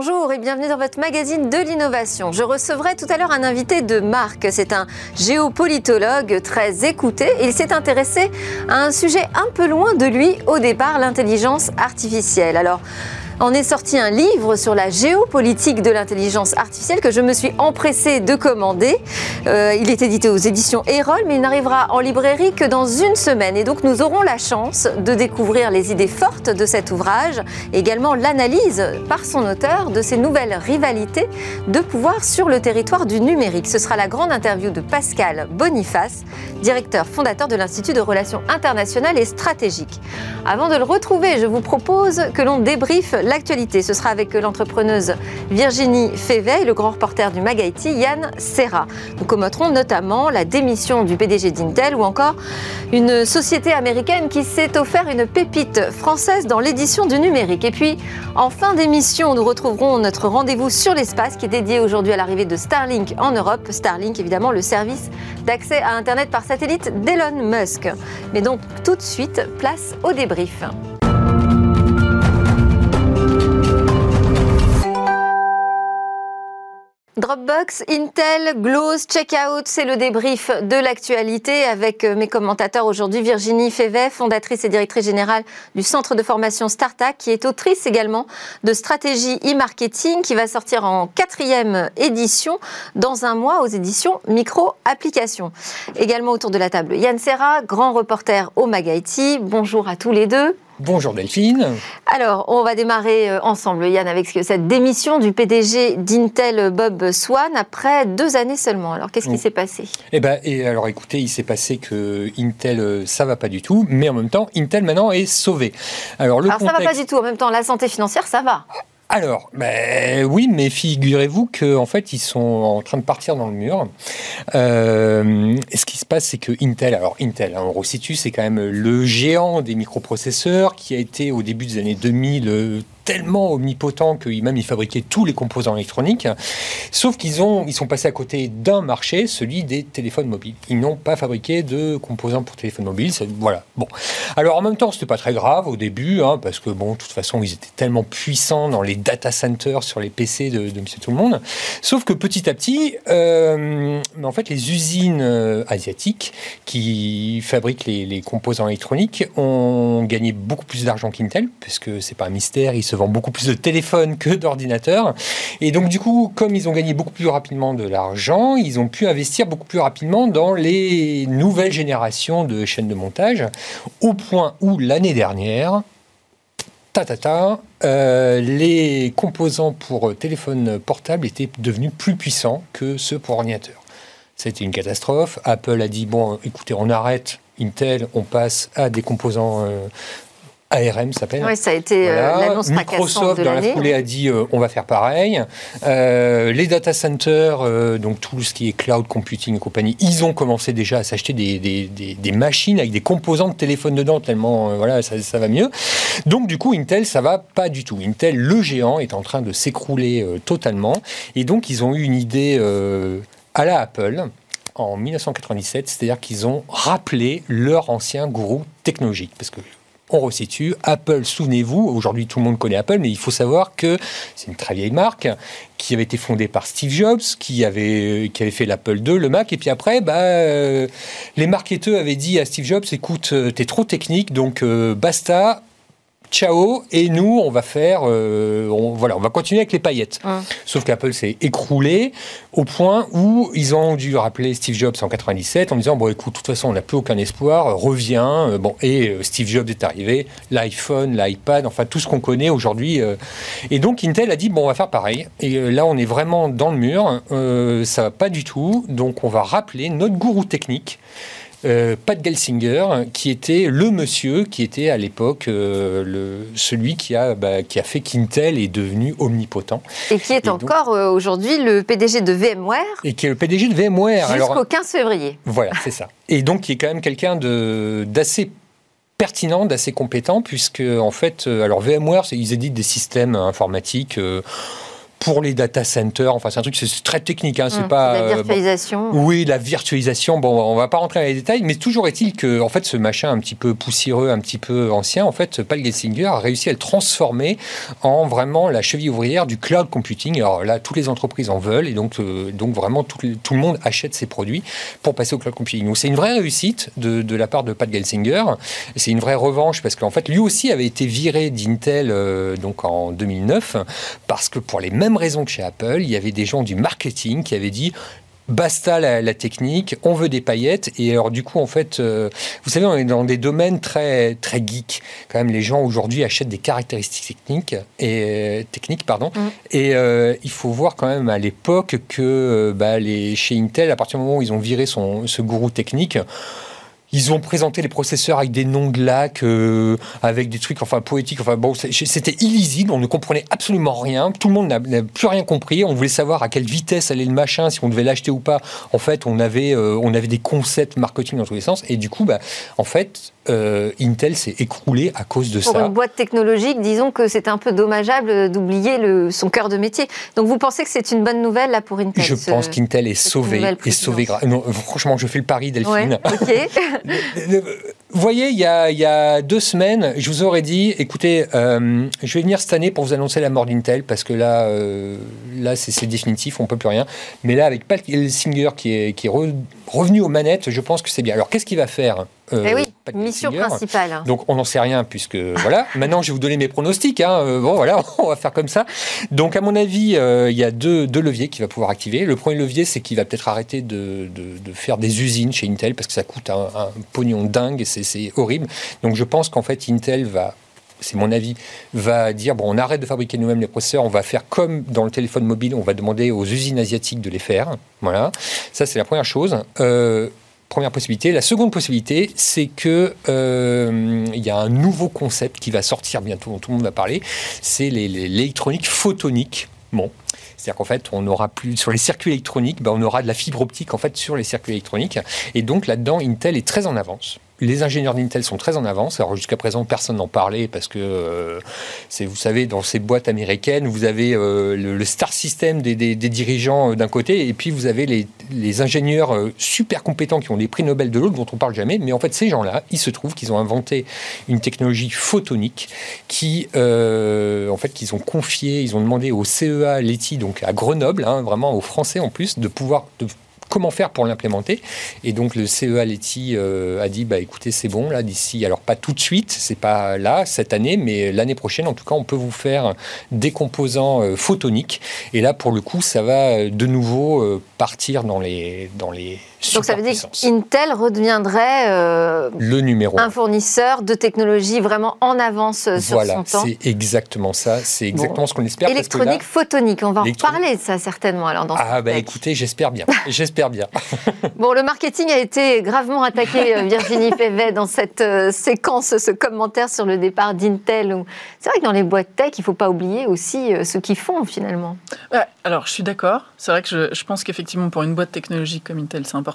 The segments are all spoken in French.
Bonjour et bienvenue dans votre magazine de l'innovation. Je recevrai tout à l'heure un invité de marque. C'est un géopolitologue très écouté. Il s'est intéressé à un sujet un peu loin de lui au départ, l'intelligence artificielle. Alors, en est sorti un livre sur la géopolitique de l'intelligence artificielle que je me suis empressée de commander. Euh, il est édité aux éditions Erol, mais il n'arrivera en librairie que dans une semaine. Et donc nous aurons la chance de découvrir les idées fortes de cet ouvrage, également l'analyse par son auteur de ces nouvelles rivalités de pouvoir sur le territoire du numérique. Ce sera la grande interview de Pascal Boniface, directeur fondateur de l'Institut de relations internationales et stratégiques. Avant de le retrouver, je vous propose que l'on débriefe l'actualité. Ce sera avec l'entrepreneuse Virginie Févet et le grand reporter du Magaiti, Yann Serra. Nous commenterons notamment la démission du PDG d'Intel ou encore une société américaine qui s'est offert une pépite française dans l'édition du numérique. Et puis, en fin d'émission, nous retrouverons notre rendez-vous sur l'espace qui est dédié aujourd'hui à l'arrivée de Starlink en Europe. Starlink, évidemment, le service d'accès à Internet par satellite d'Elon Musk. Mais donc, tout de suite, place au débrief. Dropbox, Intel, Glows, Checkout, c'est le débrief de l'actualité avec euh, mes commentateurs aujourd'hui. Virginie Févet, fondatrice et directrice générale du centre de formation Startup, qui est autrice également de stratégie e-marketing, qui va sortir en quatrième édition dans un mois aux éditions Micro Applications. Également autour de la table, Yann Serra, grand reporter au Magaiti. Bonjour à tous les deux. Bonjour Delphine. Alors, on va démarrer euh, ensemble, Yann, avec cette démission du PDG d'Intel, Bob Swan, après deux années seulement. Alors, qu'est-ce qui s'est passé? Eh ben, et alors, écoutez, il s'est passé que Intel, euh, ça va pas du tout, mais en même temps, Intel maintenant est sauvé. Alors, le alors ça va pas du tout. En même temps, la santé financière, ça va. Alors, ben, oui, mais figurez-vous qu'en en fait, ils sont en train de partir dans le mur. Euh, ce qui se passe, c'est que Intel, alors Intel, hein, on resitue, c'est quand même le géant des microprocesseurs qui a été au début des années 2000 tellement omnipotent qu'ils même ils fabriquaient tous les composants électroniques. Sauf qu'ils ont, ils sont passés à côté d'un marché, celui des téléphones mobiles. Ils n'ont pas fabriqué de composants pour téléphones mobiles. Voilà. Bon. Alors en même temps, c'était pas très grave au début, hein, parce que bon, de toute façon, ils étaient tellement puissants dans les data centers sur les PC de, Monsieur Tout le Monde. Sauf que petit à petit, euh, en fait, les usines euh, asiatiques qui fabriquent les, les composants électroniques ont gagné beaucoup plus d'argent qu'Intel, parce que c'est pas un mystère, ils se vendent beaucoup plus de téléphones que d'ordinateurs. Et donc, du coup, comme ils ont gagné beaucoup plus rapidement de l'argent, ils ont pu investir beaucoup plus rapidement dans les nouvelles générations de chaînes de montage, au point où l'année dernière, ta, ta, euh, les composants pour téléphone portable étaient devenus plus puissants que ceux pour ordinateur. C'était une catastrophe. Apple a dit bon, écoutez, on arrête Intel, on passe à des composants euh, ARM s'appelle. Oui, ça a été euh, l'annonce Microsoft, dans la foulée, a dit euh, on va faire pareil. Euh, les data centers, donc tout ce qui est cloud computing et compagnie, ils ont commencé déjà à s'acheter des, des, des, machines avec des composants de téléphone dedans, tellement voilà, ça, ça, va mieux. Donc, du coup, Intel, ça va pas du tout. Intel, le géant, est en train de s'écrouler totalement. Et donc, ils ont eu une idée à la Apple en 1997, c'est-à-dire qu'ils ont rappelé leur ancien gourou technologique. Parce que on resitue. Apple, souvenez-vous, aujourd'hui tout le monde connaît Apple, mais il faut savoir que c'est une très vieille marque qui avait été fondée par Steve Jobs, qui avait, qui avait fait l'Apple II, le Mac, et puis après, bah, euh, les marketeurs avaient dit à Steve Jobs, écoute, euh, t'es trop technique, donc euh, basta, ciao, et nous, on va faire, euh, on, voilà, on va continuer avec les paillettes. Sauf qu'Apple s'est écroulé au point où ils ont dû rappeler Steve Jobs en 97 en disant bon, écoute, de toute façon, on n'a plus aucun espoir, reviens. Euh, bon, et euh, Steve Jobs est arrivé, l'iPhone, l'iPad, enfin tout ce qu'on connaît aujourd'hui. et donc Intel a dit bon, on va faire pareil. Et là, on est vraiment dans le mur. ça va pas du tout. Donc, on va rappeler notre gourou technique. Euh, Pat Gelsinger, qui était le monsieur qui était à l'époque euh, celui qui a, bah, qui a fait qu'Intel est devenu omnipotent. Et qui est encore euh, aujourd'hui le PDG de VMware. Et qui est le PDG de VMware. Jusqu'au 15 février. Voilà, c'est ça. Et donc qui est quand même quelqu'un d'assez pertinent, d'assez compétent, puisque en fait, alors VMware, ils éditent des systèmes informatiques pour les data centers. Enfin, c'est un truc, c'est très technique. Hein, c'est Hum, pas la euh, bon, virtualisation. oui, la virtualisation, bon, on va pas rentrer dans les détails, mais toujours est-il que, en fait, ce machin un petit peu poussiéreux, un petit peu ancien, en fait, Paul Gelsinger a réussi à le transformer en vraiment la cheville ouvrière du cloud computing. Alors là, toutes les entreprises en veulent, et donc, euh, donc vraiment, tout, le- tout le monde achète ces produits pour passer au cloud computing. Donc c'est une vraie réussite de, de la part de Pat Gelsinger. C'est une vraie revanche parce qu'en fait, lui aussi avait été viré d'Intel euh, donc en 2009 parce que pour les mêmes raisons que chez Apple, il y avait des gens du marketing qui avaient dit basta la, la technique, on veut des paillettes. Et alors du coup, en fait, euh, vous savez, on est dans des domaines très très geeks. Quand même, les gens aujourd'hui achètent des caractéristiques techniques et techniques, pardon. Mm. Et euh, il faut voir quand même à l'époque que euh, bah, les, chez Intel, à partir du moment où ils ont viré son, ce gourou technique. Ils ont présenté les processeurs avec des noms de lacs, euh, avec des trucs enfin poétiques. Enfin bon, c'était illisible. On ne comprenait absolument rien. Tout le monde n'a plus rien compris. On voulait savoir à quelle vitesse allait le machin, si on devait l'acheter ou pas. En fait, on avait euh, on avait des concepts marketing dans tous les sens. Et du coup, bah, en fait, euh, Intel s'est écroulé à cause de Pour ça. une boîte technologique, disons que c'est un peu dommageable d'oublier le- son cœur de métier. Donc vous pensez que c'est une bonne nouvelle là pour Intel Je ce- pense qu'Intel est sauvé, est sauvé. Non, franchement, je fais le pari, Delphine. Ouais, ok. Vous voyez, il y, a, deux semaines, je vous aurais dit, écoutez, euh, je vais venir cette année pour vous annoncer la mort d'Intel, parce que là, euh, là c'est définitif, on peut plus rien. Mais là, avec Pat Singer qui est, revenu aux manettes, je pense que c'est bien. Alors, qu'est-ce qu'il va faire? Euh, Eh oui, mission principale. donc on n'en sait rien puisque voilà. Maintenant je vais vous donner mes pronostics. hein. Euh, bon voilà, on va faire comme ça. Donc à mon avis, euh, il y a deux, deux leviers qu'il va pouvoir activer. Le premier levier, c'est qu'il va peut-être arrêter de, de- de faire des usines chez Intel parce que ça coûte un, un pognon dingue et c'est- c'est horrible. Donc je pense qu'en fait Intel va c'est mon avis, va dire bon, on arrête de fabriquer nous-mêmes les processeurs, on va faire comme dans le téléphone mobile, on va demander aux usines asiatiques de les faire. Voilà, ça c'est la première chose. Euh, Première possibilité. La seconde possibilité, c'est que euh, il y a un nouveau concept qui va sortir bientôt, dont tout le monde va parler. C'est l'électronique photonique. Bon, c'est-à-dire qu'en fait, on aura plus sur les circuits électroniques, ben, on aura de la fibre optique en fait sur les circuits électroniques. Et donc là-dedans, Intel est très en avance. Les ingénieurs d'Intel sont très en avance. Alors jusqu'à présent, personne n'en parlait parce que euh, vous savez, dans ces boîtes américaines, vous avez euh, le, star system des, dirigeants euh, d'un côté, et puis vous avez les, ingénieurs super compétents qui ont des prix Nobel de l'autre, dont on parle jamais. Mais en fait, ces gens-là, il se trouve qu'ils ont inventé une technologie photonique qui, en fait, qu'ils ont confié, ils ont demandé au CEA Leti, donc à Grenoble, hein, vraiment aux Français en plus, de pouvoir comment faire pour l'implémenter. Et donc le CEA Leti euh, a dit bah écoutez c'est bon là d'ici alors pas tout de suite c'est pas là cette année mais l'année prochaine en tout cas on peut vous faire des composants euh, photoniques et là pour le coup ça va euh, de nouveau euh, partir dans les dans les Donc ça veut dire qu'Intel redeviendrait euh, le numéro un. un fournisseur de technologie vraiment en avance euh, sur Voilà, son temps. c'est exactement ça. C'est exactement ce qu'on espère. parce que là- Électronique photonique, on va en reparler de ça certainement alors dans Ah bah écoutez, j'espère bien. J'espère bien. Bon, le marketing a été gravement attaqué, euh, Virginie Févet, dans cette euh, séquence, ce commentaire sur le départ d'Intel. C'est vrai que dans les boîtes tech, il ne faut pas oublier aussi euh, ce qu'ils font finalement. Ouais, alors, je suis d'accord. C'est vrai que je, je pense qu'effectivement, pour une boîte technologique comme Intel, c'est important.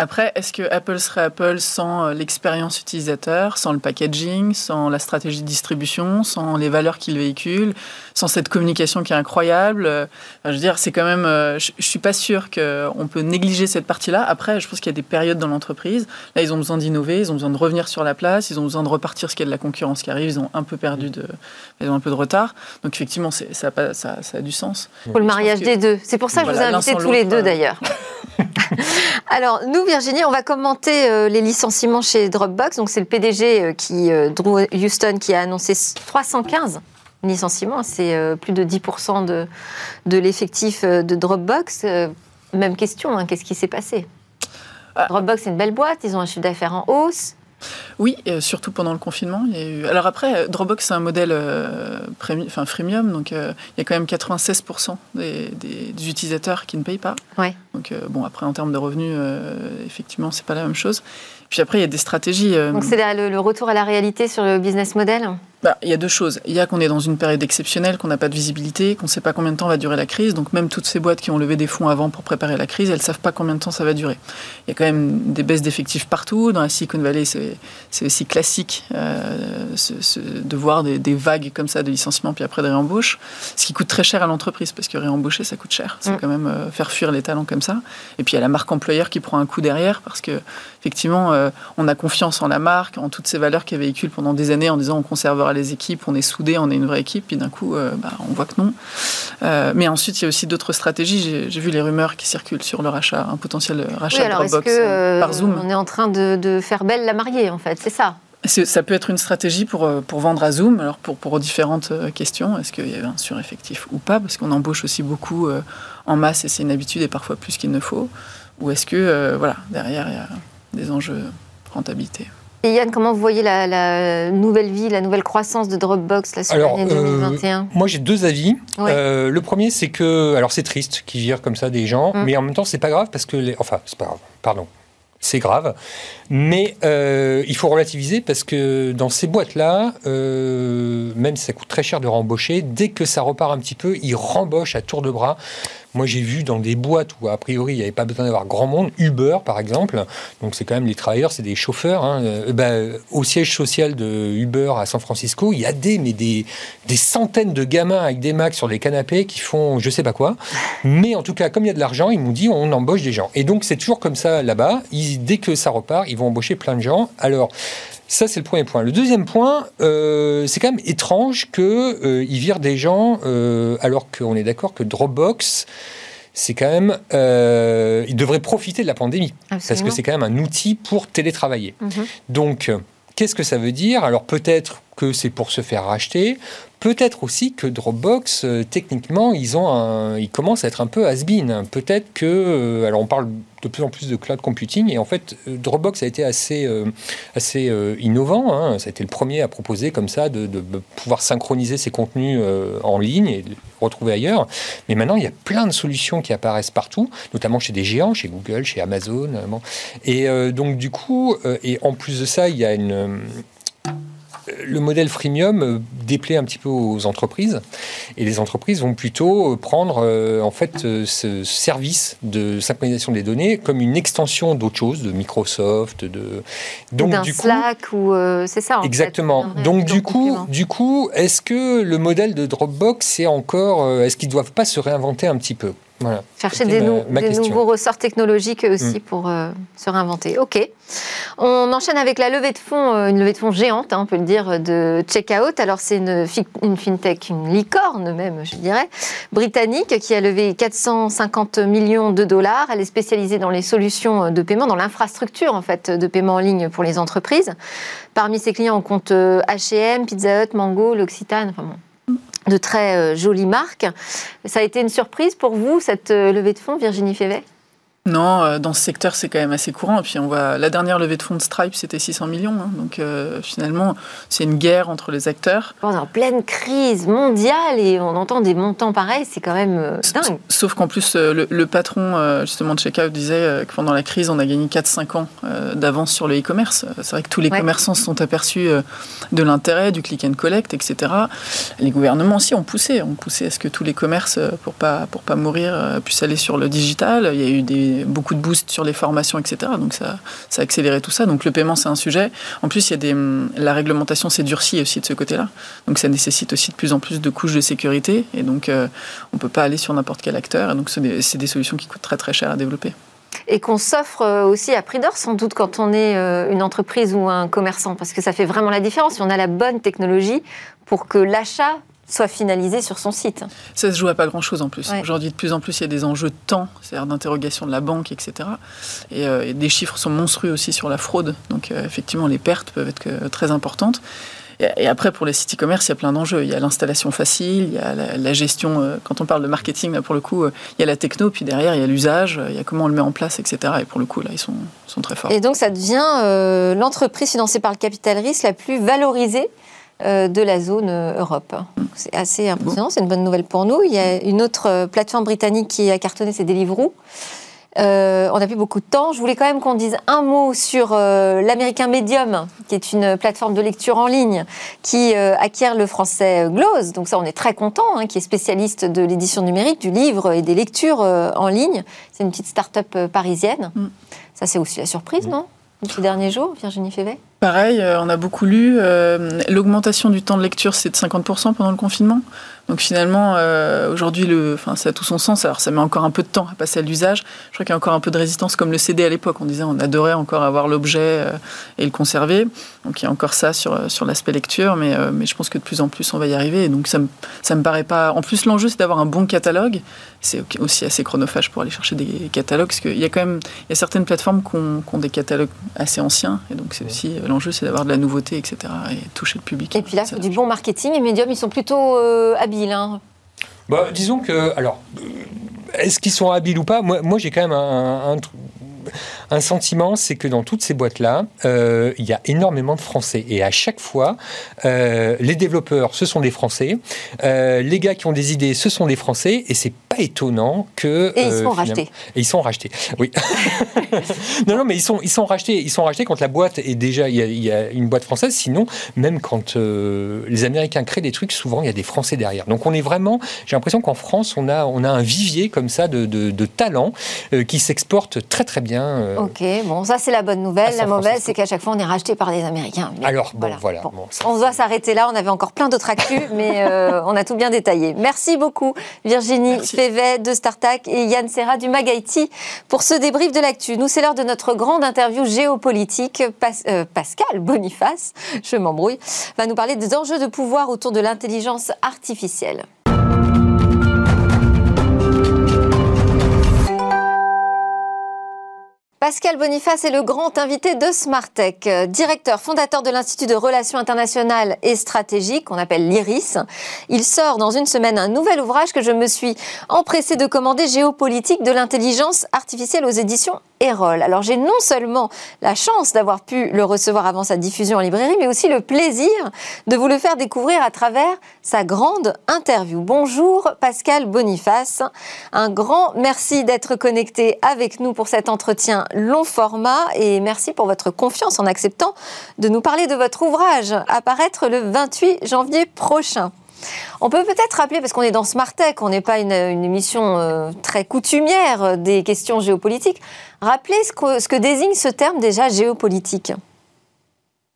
Après, est-ce que Apple serait Apple sans euh, l'expérience utilisateur, sans le packaging, sans la stratégie de distribution, sans les valeurs qu'il véhicule, sans cette communication qui est incroyable? Euh, enfin, Je veux dire, c'est quand même. euh, je, je suis pas sûr qu'on peut négliger cette partie-là. Après, je pense qu'il y a des périodes dans l'entreprise. Là, ils ont besoin d'innover, ils ont besoin de revenir sur la place, ils ont besoin de repartir parce qu'il y a de la concurrence qui arrive. Ils ont un peu perdu de, ils ont un peu de retard. Donc effectivement, ça, a pas- ça, ça a du sens. Pour le mariage que- des deux. C'est pour ça que Voilà, je vous ai invités tous les deux d'ailleurs. Alors, nous, Virginie, on va commenter euh, les licenciements chez Dropbox. Donc, c'est le PDG euh, qui, euh, Drew Houston qui a annoncé 315 licenciements. C'est plus de 10% de, de l'effectif de Dropbox. Même question, hein, qu'est-ce qui s'est passé? Ah. Dropbox, c'est une belle boîte, ils ont un chiffre d'affaires en hausse. Oui, et surtout pendant le confinement. Il y a eu... Alors après, Dropbox, c'est un modèle euh, enfin, freemium, donc euh, il y a quand même 96% des, des- des utilisateurs qui ne payent pas. Ouais. Donc euh, bon, après, en termes de revenus, euh, effectivement, c'est pas la même chose. Puis après, il y a des stratégies. euh, Donc, c'est le retour à la réalité sur le business model? Bah, il y a deux choses. Il y a qu'on est dans une période exceptionnelle, qu'on n'a pas de visibilité, qu'on ne sait pas combien de temps va durer la crise. Donc même toutes ces boîtes qui ont levé des fonds avant pour préparer la crise, elles ne savent pas combien de temps ça va durer. Il y a quand même des baisses d'effectifs partout. Dans la Silicon Valley, c'est aussi classique euh, de voir des, vagues comme ça de licenciements puis après des réembauches. Ce qui coûte très cher à l'entreprise parce que réembaucher, ça coûte cher. C'est mm. quand même euh, faire fuir les talents comme ça. Et puis il y a la marque employeur qui prend un coup derrière parce que effectivement, euh, on a confiance en la marque, en toutes ces valeurs qu'elle véhicule pendant des années en disant on conservera les équipes, on est soudés, on est une vraie équipe, puis d'un coup, euh, bah, on voit que non. Euh, mais ensuite, il y a aussi d'autres stratégies. J'ai vu les rumeurs qui circulent sur le rachat, un potentiel rachat de Dropbox euh, par Zoom. On est en train de, faire belle la mariée, en fait, c'est ça? Ça peut être une stratégie pour, pour vendre à Zoom, alors pour, pour différentes questions. Est-ce qu'il y avait un sureffectif ou pas? Parce qu'on embauche aussi beaucoup en masse et c'est une habitude et parfois plus qu'il ne faut. Ou est-ce que, voilà, derrière, il y a des enjeux rentabilité? Et Yann, comment vous voyez la, nouvelle vie, la nouvelle croissance de Dropbox là, sur l'année 2021 euh, Moi, j'ai deux avis. Euh, le premier, c'est que, alors c'est triste qu'ils virent comme ça des gens, mm. mais en même temps, c'est pas grave parce que, les, enfin, c'est pas grave. Pardon, c'est grave. Mais euh, il faut relativiser parce que dans ces boîtes-là, même si ça coûte très cher de rembaucher, dès que ça repart un petit peu, ils rembauchent à tour de bras. Moi, j'ai vu dans des boîtes où, a priori, il n'y avait pas besoin d'avoir grand monde, Uber, par exemple, donc c'est quand même les travailleurs, c'est des chauffeurs. Hein. Euh, ben, au siège social de Uber à San Francisco, il y a des, mais des, des centaines de gamins avec des Macs sur des canapés qui font je sais pas quoi. Mais en tout cas, comme il y a de l'argent, ils m'ont dit on embauche des gens. Et donc, c'est toujours comme ça là-bas. Dès que ça repart, ils vont embaucher plein de gens. Alors, ça, c'est le premier point. Le deuxième point, euh, c'est quand même étrange qu'ils euh, virent des gens, euh, alors qu'on est d'accord que Dropbox, c'est quand même. Il devrait profiter de la pandémie. Parce que c'est quand même un outil pour télétravailler. Mhm. Donc, qu'est-ce que ça veut dire? Alors, peut-être que c'est pour se faire racheter. Peut-être aussi que Dropbox, techniquement, ils, ont ils commencent à être un peu has-been. Peut-être que. alors, on parle de plus en plus de cloud computing. Et en fait, euh, Dropbox a été assez, euh, assez euh, innovant. Hein. Ça a été le premier à proposer comme ça de, pouvoir synchroniser ses contenus en ligne et les retrouver ailleurs. Mais maintenant, il y a plein de solutions qui apparaissent partout, notamment chez des géants, chez Google, chez Amazon. Et donc, du coup, et en plus de ça, il y a une le modèle freemium euh, déplaît un petit peu aux entreprises et les entreprises vont plutôt euh, prendre euh, en fait ce service de synchronisation des données comme une extension d'autre chose, de Microsoft, de donc d'un Slack ou c'est ça. exactement. donc du coup, du coup, est-ce que le modèle de Dropbox c'est encore, est-ce qu'ils doivent pas se réinventer un petit peu? Chercher des, nouveaux ressorts technologiques aussi mm. pour euh, se réinventer. Ok. On enchaîne avec la levée de fonds, euh, une levée de fonds géante, hein, on peut le dire, de Checkout. Alors c'est une, une, fintech, une licorne même, je dirais, britannique qui a levé 450 millions de dollars. Elle est spécialisée dans les solutions de paiement, dans l'infrastructure en fait de paiement en ligne pour les entreprises. Parmi ses clients, on compte H&M, Pizza Hut, Mango, l'Occitane. Enfin bon, de très euh, jolies marques. Ça a été une surprise pour vous, cette euh, levée de fonds, Virginie Févet? Non, euh, dans ce secteur, c'est quand même assez courant. Et puis, on voit la dernière levée de fonds de Stripe, c'était 600 millions. Hein. donc, euh, finalement, c'est une guerre entre les acteurs. On est en pleine crise mondiale et on entend des montants pareils, c'est quand même euh, dingue. Sauf qu'en plus, le, patron justement de Checkout disait que pendant la crise, on a gagné 4-5 ans d'avance sur le e-commerce. C'est vrai que tous les commerçants se sont aperçus de l'intérêt du click and collect, etc. Les gouvernements aussi ont poussé, ont poussé à ce que tous les commerces, pour pas pour pas mourir, puissent aller sur le digital. Il y a eu des beaucoup de boosts sur les formations, etc. Donc ça, ça a accéléré tout ça. Donc le paiement, c'est un sujet. En plus, il y a des, la réglementation s'est durcie aussi de ce côté-là. Donc ça nécessite aussi de plus en plus de couches de sécurité. Et donc euh, on ne peut pas aller sur n'importe quel acteur. Et donc c'est des, des, solutions qui coûtent très très cher à développer. Et qu'on s'offre euh, aussi à prix d'or, sans doute, quand on est euh, une entreprise ou un commerçant, parce que ça fait vraiment la différence. Si on a la bonne technologie pour que l'achat soit finalisé sur son site. Ça se joue à pas grand-chose en plus. Aujourd'hui, de plus en plus, il y a des enjeux de temps, c'est-à-dire d'interrogation de la banque, etc. Euh, et, des chiffres sont monstrueux aussi sur la fraude. Donc, euh, effectivement, les pertes peuvent être euh, très importantes. Et, après, pour les sites e-commerce, il y a plein d'enjeux. Il y a l'installation facile, il y a la, gestion. quand on parle de marketing, là, pour le coup, il y a la techno, puis derrière, il y a l'usage, il y a comment on le met en place, etc. Et pour le coup, là, ils sont, sont très forts. Et donc, ça devient l'entreprise financée par le capital risque la plus valorisée de la zone euh, Europe. C'est assez impressionnant, c'est une bonne nouvelle pour nous. Il y a une autre euh, plateforme britannique qui a cartonné, c'est Deliveroo. Euh, on n'a plus beaucoup de temps. Je voulais quand même qu'on dise un mot sur euh, l'américain Medium, qui est une plateforme de lecture en ligne qui euh, acquiert le français Glose. Donc ça, on est très content, hein, qui est spécialiste de l'édition numérique, du livre et des lectures en ligne. C'est une petite start-up parisienne. Mm. Ça, c'est aussi la surprise, mm. non? Ces derniers jours, Virginie Févet? Pareil, on a beaucoup lu. L'augmentation du temps de lecture, c'est de 50% pendant le confinement. Donc finalement, euh, aujourd'hui, le, enfin, ça a tout son sens. Alors ça met encore un peu de temps à passer à l'usage. Je crois qu'il y a encore un peu de résistance, comme le CD à l'époque. On disait on adorait encore avoir l'objet euh, et le conserver. Donc il y a encore ça sur, sur l'aspect lecture, mais, euh, mais je pense que de plus en plus on va y arriver. Et donc ça me, ça me paraît pas. En plus, l'enjeu c'est d'avoir un bon catalogue. C'est aussi assez chronophage pour aller chercher des catalogues, parce qu'il y a quand même il y a certaines plateformes qui ont, qui ont des catalogues assez anciens. Et donc c'est aussi l'enjeu, c'est d'avoir de la nouveauté, etc. et toucher le public. Et puis là, du bon marketing. Et Medium, ils sont plutôt habiles Hein. bah, disons que, alors, euh, est-ce qu'ils sont habiles ou pas? Moi, moi j'ai quand même un, un sentiment, c'est que dans toutes ces boîtes-là, euh, il y a énormément de Français. Et à chaque fois, euh, les développeurs, ce sont des Français. les gars qui ont des idées, ce sont des Français. Et c'est pas étonnant que... Et ils sont rachetés. Et ils sont rachetés, oui. non, non, mais ils sont, ils sont rachetés. Ils sont rachetés quand la boîte est déjà... Il y a, une boîte française. Sinon, même quand les Américains créent des trucs, souvent, il y a des Français derrière. Donc on est vraiment... J'ai l'impression qu'en France, on a, on a un vivier comme ça de, de, de talents qui s'exportent très très bien Ok, bon, ça c'est la bonne nouvelle. La mauvaise, c'est qu'à chaque fois on est racheté par des Américains. Alors, bon, voilà. on doit s'arrêter là. On avait encore plein d'autres actus, mais euh, on a tout bien détaillé. Merci beaucoup, Virginie Févet de Startac et Yann Serra du Magaiti pour ce débrief de l'actu. Nous, c'est l'heure de notre grande interview géopolitique. Euh, Pascal Boniface, je m'embrouille, va nous parler des enjeux de pouvoir autour de l'intelligence artificielle. Pascal Boniface est le grand invité de Smartech, directeur fondateur de l'Institut de Relations internationales et stratégiques, qu'on appelle l'IRIS. Il sort dans une semaine un nouvel ouvrage que je me suis empressé de commander, Géopolitique de l'intelligence artificielle aux éditions Alors j'ai non seulement la chance d'avoir pu le recevoir avant sa diffusion en librairie, mais aussi le plaisir de vous le faire découvrir à travers sa grande interview. Bonjour Pascal Boniface, un grand merci d'être connecté avec nous pour cet entretien long format et merci pour votre confiance en acceptant de nous parler de votre ouvrage à paraître le 28 janvier prochain. On peut peut-être rappeler, parce qu'on est dans Smart Tech, on n'est pas une, émission euh, très coutumière des questions géopolitiques, rappeler ce que, désigne ce terme déjà géopolitique.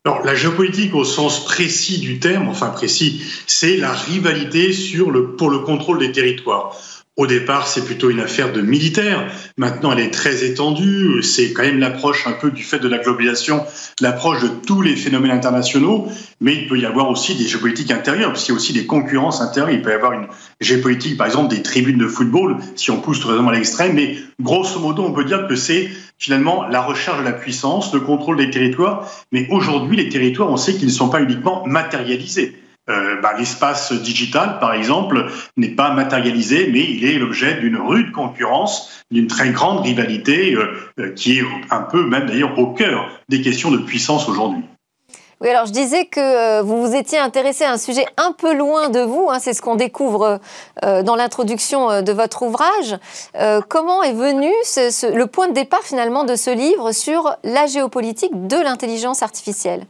Alors, la géopolitique au sens précis du terme, enfin précis, c'est la rivalité pour le contrôle des territoires. Au départ, c'est plutôt une affaire de militaires. Maintenant, elle est très étendue. C'est quand même l'approche un peu du fait de la globalisation, l'approche de tous les phénomènes internationaux. Mais il peut y avoir aussi des géopolitiques intérieures, parce y a aussi des concurrences intérieures. Il peut y avoir une géopolitique, par exemple, des tribunes de football, si on pousse très à l'extrême. Mais grosso modo, on peut dire que c'est finalement la recherche de la puissance, le contrôle des territoires. Mais aujourd'hui, les territoires, on sait qu'ils ne sont pas uniquement matérialisés. Euh, bah, l'espace digital, par exemple, n'est pas matérialisé, mais il est l'objet d'une rude concurrence, d'une très grande rivalité euh, euh, qui est un peu même d'ailleurs au cœur des questions de puissance aujourd'hui. Oui, alors je disais que vous vous étiez intéressé à un sujet un peu loin de vous, hein, c'est ce qu'on découvre dans l'introduction de votre ouvrage. comment est venu le point de départ finalement de ce livre sur la géopolitique de l'intelligence artificielle?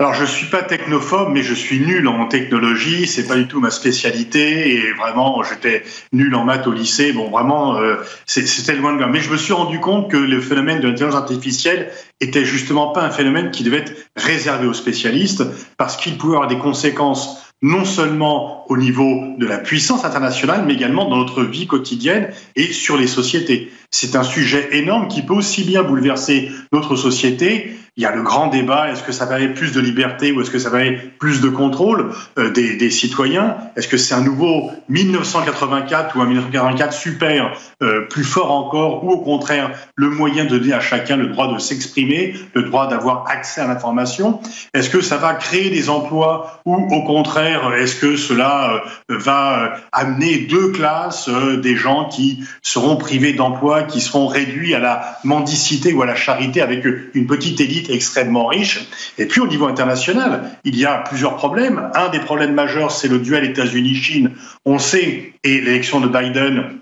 Alors, je suis pas technophobe, mais je suis nul en technologie. C'est pas du tout ma spécialité. Et vraiment, j'étais nul en maths au lycée. Bon, vraiment, euh, c'était loin de là. Mais je me suis rendu compte que le phénomène de l'intelligence artificielle était justement pas un phénomène qui devait être réservé aux spécialistes, parce qu'il pouvait avoir des conséquences non seulement au niveau de la puissance internationale, mais également dans notre vie quotidienne et sur les sociétés. C'est un sujet énorme qui peut aussi bien bouleverser notre société il y a le grand débat, est-ce que ça va plus de liberté ou est-ce que ça va plus de contrôle euh, des, des, citoyens? Est-ce que c'est un nouveau 1984 ou un 1984 super, euh, plus fort encore, ou au contraire le moyen de donner à chacun le droit de s'exprimer, le droit d'avoir accès à l'information? Est-ce que ça va créer des emplois ou au contraire, est-ce que cela euh, va amener deux classes, des gens qui seront privés d'emploi, qui seront réduits à la mendicité ou à la charité avec une petite élite extrêmement riche. Et puis au niveau international, il y a plusieurs problèmes. Un des problèmes majeurs, c'est le duel États-Unis-Chine. On sait, et l'élection de Biden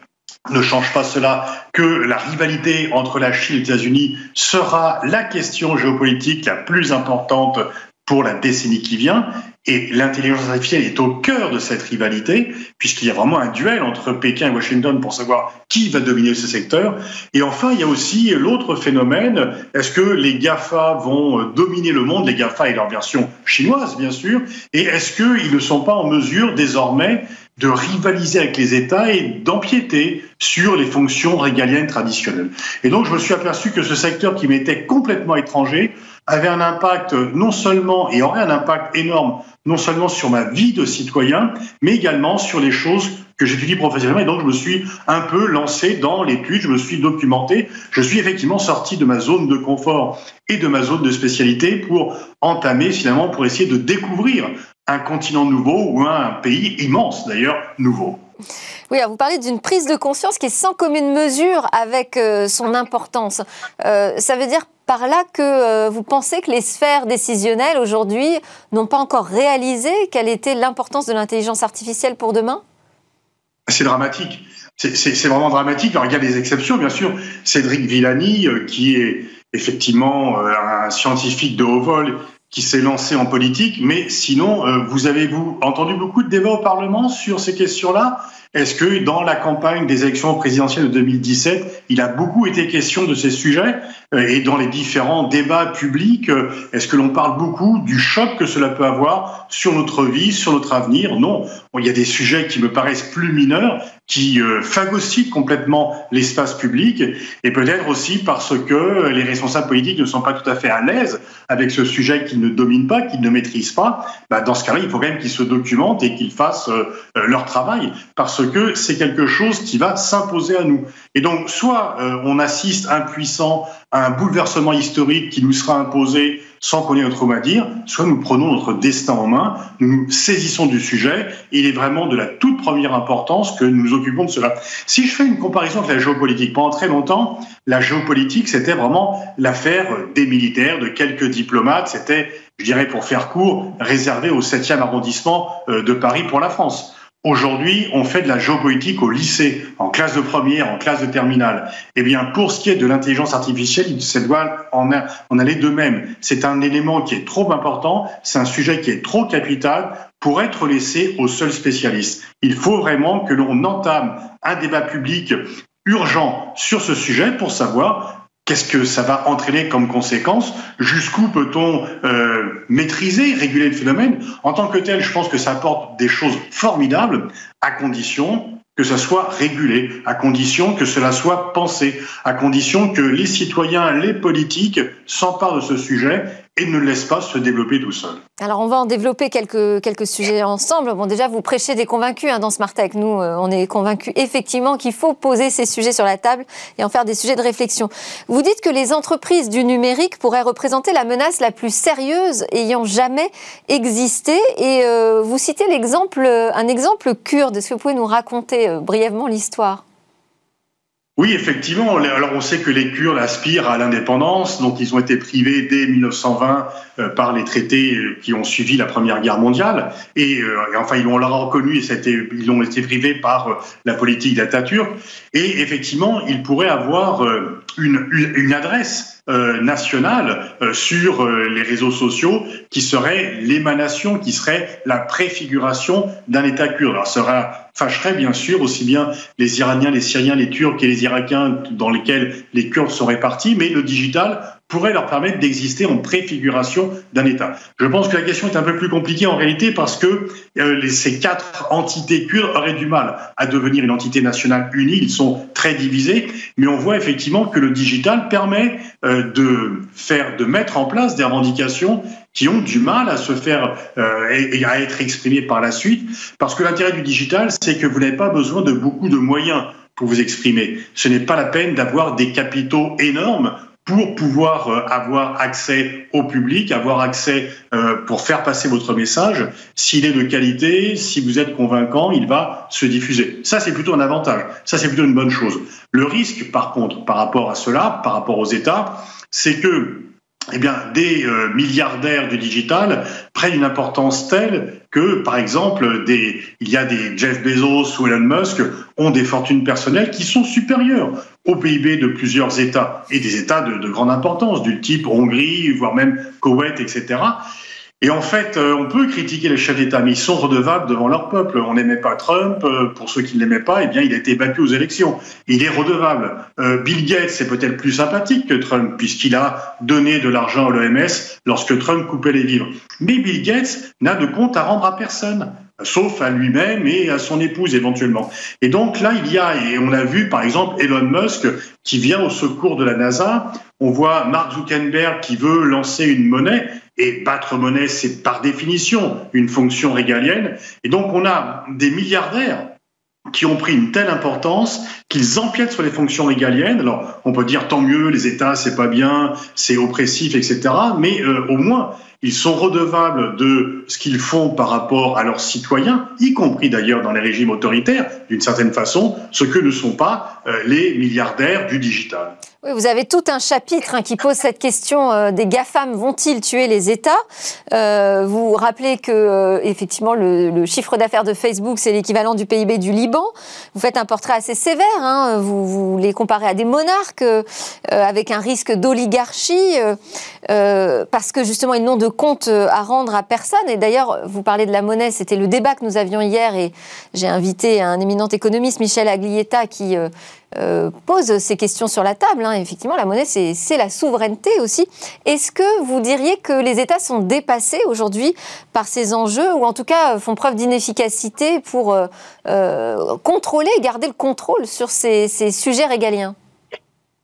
ne change pas cela que la rivalité entre la Chine et les États-Unis sera la question géopolitique la plus importante pour la décennie qui vient. Et l'intelligence artificielle est au cœur de cette rivalité, puisqu'il y a vraiment un duel entre Pékin et Washington pour savoir qui va dominer ce secteur. Et enfin, il y a aussi l'autre phénomène, est-ce que les GAFA vont dominer le monde, les GAFA et leur version chinoise, bien sûr, et est-ce qu'ils ne sont pas en mesure désormais de rivaliser avec les États et d'empiéter sur les fonctions régaliennes traditionnelles? Et donc, je me suis aperçu que ce secteur qui m'était complètement étranger avait un impact non seulement, et aurait un impact énorme, non seulement sur ma vie de citoyen, mais également sur les choses que j'étudie professionnellement. Et donc, je me suis un peu lancé dans l'étude, je me suis documenté, je suis effectivement sorti de ma zone de confort et de ma zone de spécialité pour entamer, finalement, pour essayer de découvrir un continent nouveau ou un pays immense, d'ailleurs, nouveau. Oui, vous parlez d'une prise de conscience qui est sans commune mesure avec euh, son importance. Euh, ça veut dire par là que euh, vous pensez que les sphères décisionnelles aujourd'hui n'ont pas encore réalisé quelle était l'importance de l'intelligence artificielle pour demain? C'est dramatique. C'est vraiment dramatique. Alors, il y a des exceptions, bien sûr. Cédric Villani, qui est effectivement un scientifique de haut vol qui s'est lancé en politique, mais sinon, euh, vous avez-vous entendu beaucoup de débats au Parlement sur ces questions-là? Est-ce que dans la campagne des élections présidentielles de 2017, il a beaucoup été question de ces sujets? Euh, Et dans les différents débats publics, euh, est-ce que l'on parle beaucoup du choc que cela peut avoir sur notre vie, sur notre avenir? Non. Il y a des sujets qui me paraissent plus mineurs, qui phagocytent complètement l'espace public, et peut-être aussi parce que les responsables politiques ne sont pas tout à fait à l'aise avec ce sujet qui ne dominent pas, qu'ils ne maîtrisent pas, bah, dans ce cas-là, il faut quand même qu'ils se documentent et qu'ils fassent euh, euh, leur travail, parce que c'est quelque chose qui va s'imposer à nous. Et donc, soit euh, on assiste impuissant à un bouleversement historique qui nous sera imposé sans qu'on ait notre mot à dire, soit nous prenons notre destin en main, nous nous saisissons du sujet, et il est vraiment de la toute première importance que nous nous occupons de cela. Si je fais une comparaison avec la géopolitique, pendant très longtemps, la géopolitique, c'était vraiment l'affaire des militaires, de quelques diplomates, c'était, je dirais pour faire court, réservé au 7e arrondissement euh, de Paris pour la France. Aujourd'hui, on fait de la géopolitique au lycée, en classe de première, en classe de terminale. Eh bien, pour ce qui est de l'intelligence artificielle, ça doit en, aller de même. C'est un élément qui est trop important, c'est un sujet qui est trop capital pour être laissé aux seuls spécialistes. Il faut vraiment que l'on entame un débat public urgent sur ce sujet pour savoir Qu'est-ce que ça va entraîner comme conséquence Jusqu'où peut-on euh, maîtriser, réguler le phénomène. En tant que tel, je pense que ça apporte des choses formidables, à condition que ça soit régulé, à condition que cela soit pensé, à condition que les citoyens, les politiques s'emparent de ce sujet et ne laisse pas se développer tout seul. Alors on va en développer quelques, quelques sujets ensemble. Bon déjà vous prêchez des convaincus hein, dans Smart. Nous euh, on est convaincus effectivement qu'il faut poser ces sujets sur la table et en faire des sujets de réflexion. Vous dites que les entreprises du numérique pourraient représenter la menace la plus sérieuse ayant jamais existé et euh, vous citez l'exemple, un exemple kurde. Est-ce que vous pouvez nous raconter euh, brièvement l'histoire? Oui, effectivement. Alors, on sait que les Kurdes aspirent à l'indépendance, donc ils ont été privés dès 1920 euh, par les traités euh, qui ont suivi la Première Guerre mondiale, et, euh, enfin ils l'ont reconnu et ils ont été privés par la politique d'Atatürk. Et effectivement, ils pourraient avoir une, une adresse euh, nationale euh, sur euh, les réseaux sociaux qui serait l'émanation, qui serait la préfiguration d'un État kurde. Alors, ça fâcherait bien sûr aussi bien les Iraniens, les Syriens, les Turcs et les Irakiens dans lesquels les Kurdes sont répartis, mais le digital pourrait leur permettre d'exister en préfiguration d'un État. Je pense que la question est un peu plus compliquée en réalité parce que euh, ces quatre entités kurdes auraient du mal à devenir une entité nationale unie. Ils sont très divisés, mais on voit effectivement que le digital permet euh, de faire, de mettre en place des revendications qui ont du mal à se faire euh, et à être exprimées par la suite, parce que l'intérêt du digital, c'est que vous n'avez pas besoin de beaucoup de moyens pour vous exprimer. Ce n'est pas la peine d'avoir des capitaux énormes pour pouvoir euh, avoir accès au public, avoir accès euh, pour faire passer votre message. S'il est de qualité, si vous êtes convaincant, il va se diffuser. Ça, c'est plutôt un avantage. Ça, c'est plutôt une bonne chose. Le risque, par contre, par rapport à cela, par rapport aux États, c'est que eh bien, des euh, milliardaires du digital prennent une importance telle que, par exemple, il y a des Jeff Bezos ou Elon Musk ont des fortunes personnelles qui sont supérieures au PIB de plusieurs États et des États de, de grande importance, du type Hongrie, voire même Koweït, etc. Et en fait, euh, on peut critiquer les chefs d'État, mais ils sont redevables devant leur peuple. On n'aimait pas Trump. Euh, pour ceux qui ne l'aimaient pas, eh bien, il a été battu aux élections. Il est redevable. Euh, Bill Gates c'est peut-être plus sympathique que Trump, puisqu'il a donné de l'argent à l'OMS lorsque Trump coupait les vivres. Mais Bill Gates n'a de compte à rendre à personne sauf à lui-même et à son épouse éventuellement. Et donc là, il y a, et on a vu par exemple Elon Musk qui vient au secours de la NASA, on voit Mark Zuckerberg qui veut lancer une monnaie, et battre monnaie, c'est par définition une fonction régalienne. Et donc on a des milliardaires qui ont pris une telle importance qu'ils empiètent sur les fonctions régaliennes. Alors, on peut dire tant mieux, les États, c'est pas bien, c'est oppressif, etc. Mais euh, au moins, ils sont redevables de ce qu'ils font par rapport à leurs citoyens, y compris d'ailleurs dans les régimes autoritaires, d'une certaine façon, ce que ne sont pas euh, les milliardaires du digital. Oui, vous avez tout un chapitre hein, qui pose cette question euh, des GAFAM vont-ils tuer les États? Euh, Vous rappelez que effectivement le, chiffre d'affaires de Facebook c'est l'équivalent du PIB du Liban. Vous faites un portrait assez sévère. Hein, vous, vous, les comparez à des monarques avec un risque d'oligarchie parce que justement ils n'ont de compte à rendre à personne. Et d'ailleurs, vous parlez de la monnaie. C'était le débat que nous avions hier et j'ai invité un éminent économiste Michel Aglietta qui euh, pose ces questions sur la table. Hein. Effectivement, la monnaie, c'est la souveraineté aussi. Est-ce que vous diriez que les États sont dépassés aujourd'hui par ces enjeux, ou en tout cas font preuve d'inefficacité pour euh, euh, contrôler, garder le contrôle sur ces sujets régaliens?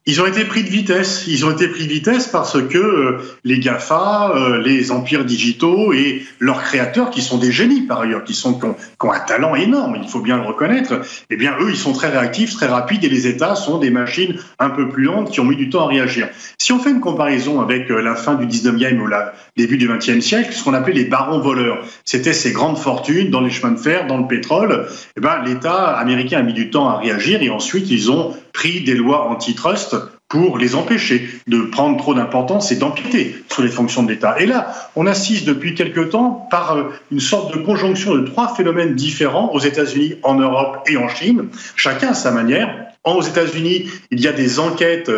Ils ont été pris de vitesse. Ils ont été pris de vitesse parce que euh, les GAFA, euh, les empires digitaux et leurs créateurs, qui sont des génies par ailleurs, qui, sont, ont, un talent énorme, il faut bien le reconnaître, eh bien eux, ils sont très réactifs, très rapides et les États sont des machines un peu plus lentes qui ont mis du temps à réagir. Si on fait une comparaison avec euh, la fin du 19e ou le début du 20e siècle, ce qu'on appelait les barons voleurs, c'était ces grandes fortunes dans les chemins de fer, dans le pétrole, eh ben, l'État américain a mis du temps à réagir et ensuite ils ont pris des lois antitrust pour les empêcher de prendre trop d'importance et d'empiéter sur les fonctions de l'État. Et là, on assiste depuis quelque temps par euh, une sorte de conjonction de trois phénomènes différents aux États-Unis, en Europe et en Chine, chacun à sa manière. Aux États-Unis, il y a des enquêtes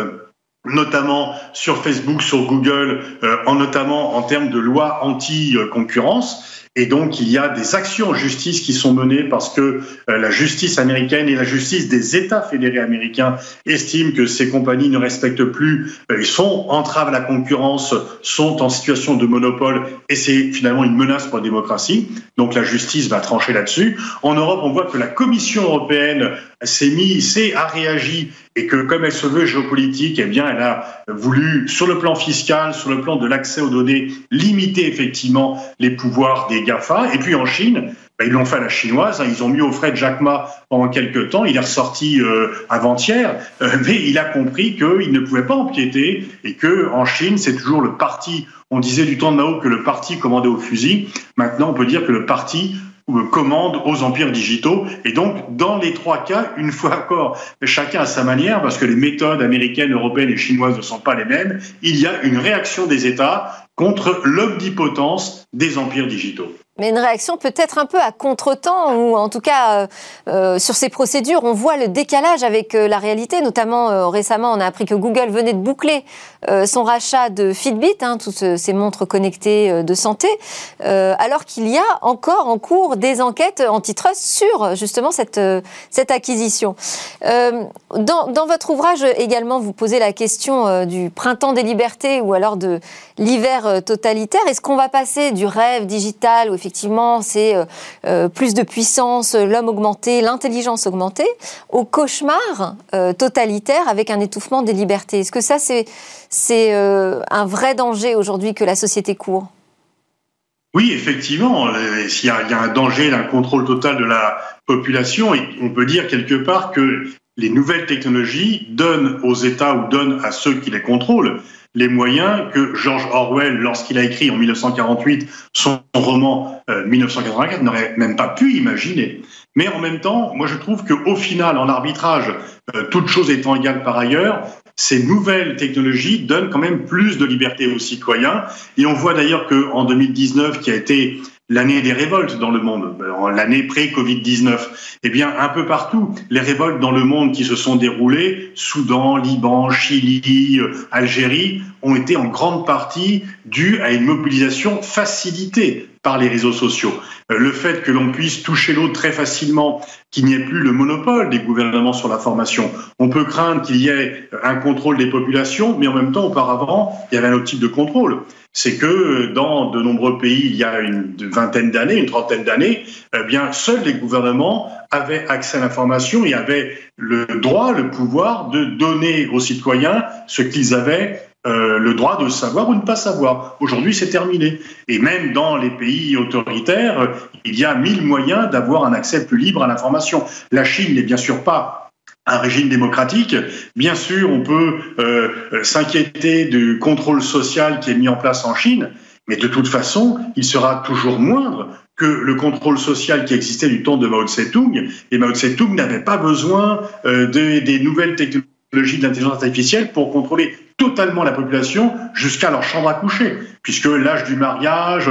notamment sur Facebook, sur Google, euh, en notamment en termes de lois anti-concurrence. Et donc, il y a des actions en justice qui sont menées parce que euh, la justice américaine et la justice des États fédérés américains estiment que ces compagnies ne respectent plus, euh, ils sont entraves à la concurrence, sont en situation de monopole et c'est finalement une menace pour la démocratie. Donc, la justice va trancher là-dessus. En Europe, on voit que la Commission européenne s'est mise, s'est a réagi et que comme elle se veut géopolitique, eh bien, elle a voulu, sur le plan fiscal, sur le plan de l'accès aux données, limiter effectivement les pouvoirs des GAFA. Et puis en Chine, ben, ils l'ont fait à la chinoise, hein. ils ont mis au frais Jack Ma pendant quelques temps, il est ressorti euh, avant-hier, euh, mais il a compris qu'il ne pouvait pas empiéter et que en Chine, c'est toujours le parti, on disait du temps de Mao que le parti commandait au fusil, maintenant on peut dire que le parti commande aux empires digitaux. Et donc, dans les trois cas, une fois encore, chacun à sa manière, parce que les méthodes américaines, européennes et chinoises ne sont pas les mêmes, il y a une réaction des États contre l'omnipotence des empires digitaux mais une réaction peut-être un peu à contretemps, ou en tout cas euh, euh, sur ces procédures, on voit le décalage avec euh, la réalité. Notamment récemment, on a appris que Google venait de boucler son rachat de Fitbit, hein, toutes ces montres connectées de santé, alors qu'il y a encore en cours des enquêtes antitrust sur justement cette, cette acquisition. Dans, dans, votre ouvrage également, vous posez la question du printemps des libertés ou alors de l'hiver totalitaire. Est-ce qu'on va passer du rêve digital où effectivement c'est euh, euh, plus de puissance, l'homme augmenté, l'intelligence augmentée, au cauchemar euh, totalitaire avec un étouffement des libertés. Est-ce que ça, c'est un vrai danger aujourd'hui que la société court? Oui, effectivement, il y, a, un danger d'un contrôle total de la population on peut dire quelque part que les nouvelles technologies donnent aux États ou donnent à ceux qui les contrôlent les moyens que George Orwell, lorsqu'il a écrit en 1948 son roman 1984, euh, n'aurait même pas pu imaginer. Mais en même temps, moi je trouve qu'au final, en arbitrage, euh, toutes choses étant égales par ailleurs, ces nouvelles technologies donnent quand même plus de liberté aux citoyens. Et on voit d'ailleurs qu'en 2019, qui a été l'année des révoltes dans le monde, l'année pré-Covid-19, eh bien, un peu partout, les révoltes dans le monde qui se sont déroulées, Soudan, Liban, Chili, euh, Algérie, ont été en grande partie dues à une mobilisation facilitée par les réseaux sociaux. Euh, le fait que l'on puisse toucher l'autre très facilement, qu'il n'y ait plus le monopole des gouvernements sur la formation. On peut craindre qu'il y ait un contrôle des populations, mais en même temps, auparavant, il y avait un autre type de contrôle c'est que dans de nombreux pays, il y a une vingtaine d'années, une trentaine d'années, eh bien, seuls les gouvernements avaient accès à l'information et avaient le droit, le pouvoir de donner aux citoyens ce qu'ils avaient euh, le droit de savoir ou ne pas savoir. Aujourd'hui, c'est terminé. Et même dans les pays autoritaires, il y a mille moyens d'avoir un accès plus libre à l'information. La Chine n'est bien sûr pas un régime démocratique. Bien sûr, on peut euh, euh, s'inquiéter du contrôle social qui est mis en place en Chine, mais de toute façon, il sera toujours moindre que le contrôle social qui existait du temps de Mao Tse-tung. Et Mao Tse-tung n'avait pas besoin euh, des nouvelles technologies de l'intelligence artificielle pour contrôler totalement la population jusqu'à leur chambre à coucher, puisque l'âge du mariage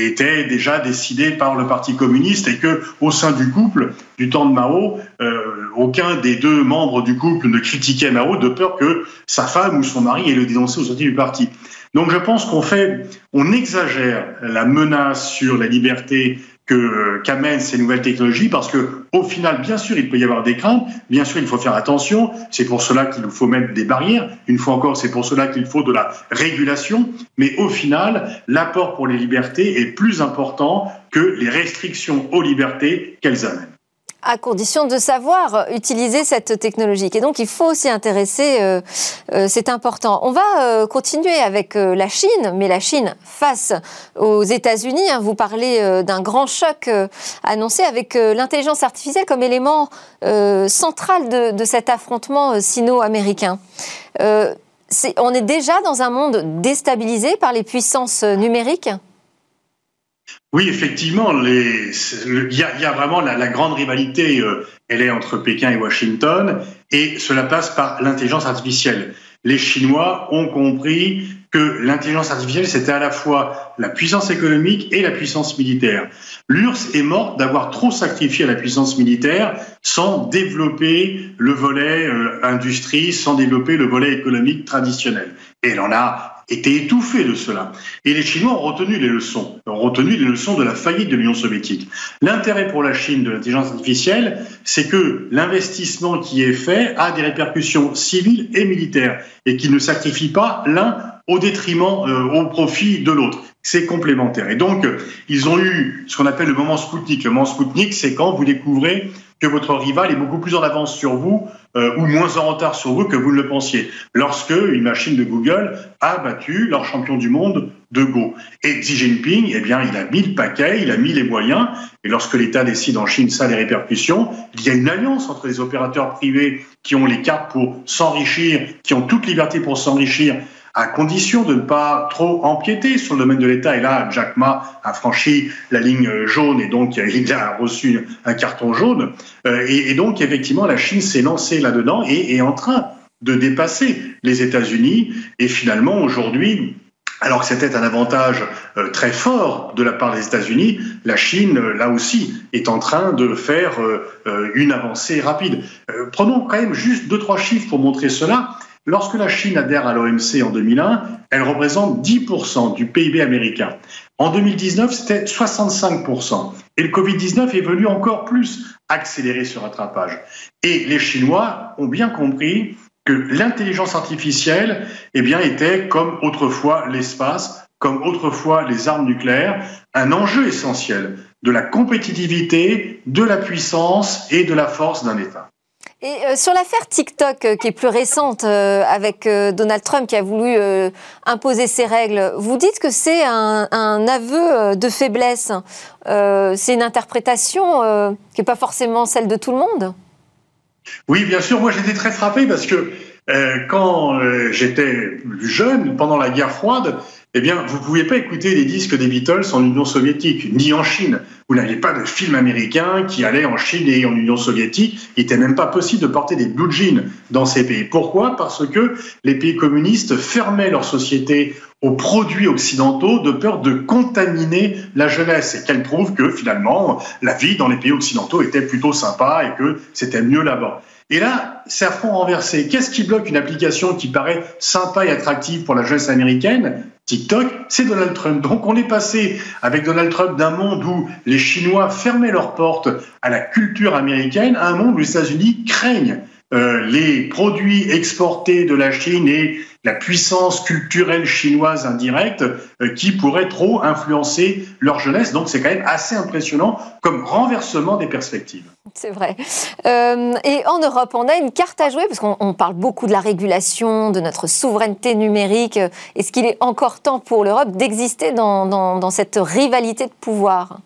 était déjà décidé par le Parti communiste et que au sein du couple du temps de Mao, euh, aucun des deux membres du couple ne critiquait Mao de peur que sa femme ou son mari ait le dénoncé au sorties du parti. Donc je pense qu'on fait, on exagère la menace sur la liberté que qu'amènent ces nouvelles technologies parce que au final bien sûr il peut y avoir des craintes. Bien sûr il faut faire attention. C'est pour cela qu'il faut mettre des barrières. Une fois encore c'est pour cela qu'il faut de la régulation. Mais au final l'apport pour les libertés est plus important que les restrictions aux libertés qu'elles amènent à condition de savoir utiliser cette technologie. Et donc, il faut s'y intéresser, euh, euh, c'est important. On va euh, continuer avec la Chine, mais la Chine face aux États-Unis. Hein. vous parlez d'un grand choc annoncé avec l'intelligence artificielle comme élément central de, de, cet affrontement sino-américain. on est déjà dans un monde déstabilisé par les puissances numériques? Oui, effectivement, il y, a vraiment la, grande rivalité, euh, elle est entre Pékin et Washington, et cela passe par l'intelligence artificielle. Les Chinois ont compris que l'intelligence artificielle, c'était à la fois la puissance économique et la puissance militaire. L'URSS est morte d'avoir trop sacrifié à la puissance militaire sans développer le volet euh, industrie, sans développer le volet économique traditionnel. Et elle en a était étouffé de cela. Et les Chinois ont retenu les leçons, ont retenu les leçons de la faillite de l'Union soviétique. L'intérêt pour la Chine de l'intelligence artificielle, c'est que l'investissement qui est fait a des répercussions civiles et militaires et qu'il ne sacrifie pas l'un au détriment, euh, au profit de l'autre. C'est complémentaire. Et donc, ils ont eu ce qu'on appelle le moment Spoutnik. Le moment Spoutnik, c'est quand vous découvrez que votre rival est beaucoup plus en avance sur vous euh, ou moins en retard sur vous que vous ne le pensiez. Lorsque une machine de Google a battu leur champion du monde de Go. Et Xi Jinping, eh bien, il a mis le paquet, il a mis les moyens. Et lorsque l'État décide en Chine ça a des répercussions, il y a une alliance entre les opérateurs privés qui ont les cartes pour s'enrichir, qui ont toute liberté pour s'enrichir à condition de ne pas trop empiéter sur le domaine de l'État. Et là, Jack Ma a franchi la ligne jaune et donc il a reçu un carton jaune. Euh, et, donc, effectivement, la Chine s'est lancée là-dedans et est en train de dépasser les États-Unis. Et finalement, aujourd'hui, alors que c'était un avantage euh, très fort de la part des États-Unis, la Chine, là aussi, est en train de faire euh, une avancée rapide. Prenons quand même juste deux, trois chiffres pour montrer cela. Lorsque la Chine adhère à l'OMC en 2001, elle représente 10% du PIB américain. En 2019, c'était 65%. Et le Covid-19 est venu encore plus accélérer ce rattrapage. Et les Chinois ont bien compris que l'intelligence artificielle eh bien, était, comme autrefois l'espace, comme autrefois les armes nucléaires, un enjeu essentiel de la compétitivité, de la puissance et de la force d'un État. Et euh, sur l'affaire TikTok, euh, qui est plus récente, euh, avec Donald Trump qui a voulu imposer ses règles, vous dites que c'est un, aveu de faiblesse. c'est une interprétation qui n'est pas forcément celle de tout le monde? Oui, bien sûr. Moi, j'étais très frappé parce que quand j'étais jeune, pendant la guerre froide, eh bien, vous ne pouviez pas écouter les disques des Beatles en Union soviétique, ni en Chine. Vous n'aviez pas de film américain qui allait en Chine et en Union soviétique. Il n'était même pas possible de porter des blue jeans dans ces pays. Pourquoi? Parce que les pays communistes fermaient leur société aux produits occidentaux de peur de contaminer la jeunesse et qu'elle prouve que finalement la vie dans les pays occidentaux était plutôt sympa et que c'était mieux là-bas. Et là, c'est à front renversé. Qu'est-ce qui bloque une application qui paraît sympa et attractive pour la jeunesse américaine? TikTok, c'est Donald Trump. Donc on est passé avec Donald Trump d'un monde où les Chinois fermaient leurs portes à la culture américaine à un monde où les États-Unis craignent euh, les produits exportés de la Chine et la puissance culturelle chinoise indirecte euh, qui pourrait trop influencer leur jeunesse. Donc c'est quand même assez impressionnant comme renversement des perspectives. C'est vrai. Euh, et en Europe, on a une carte à jouer parce qu'on parle beaucoup de la régulation, de notre souveraineté numérique. Est-ce qu'il est encore temps pour l'Europe d'exister dans, dans cette rivalité de pouvoir?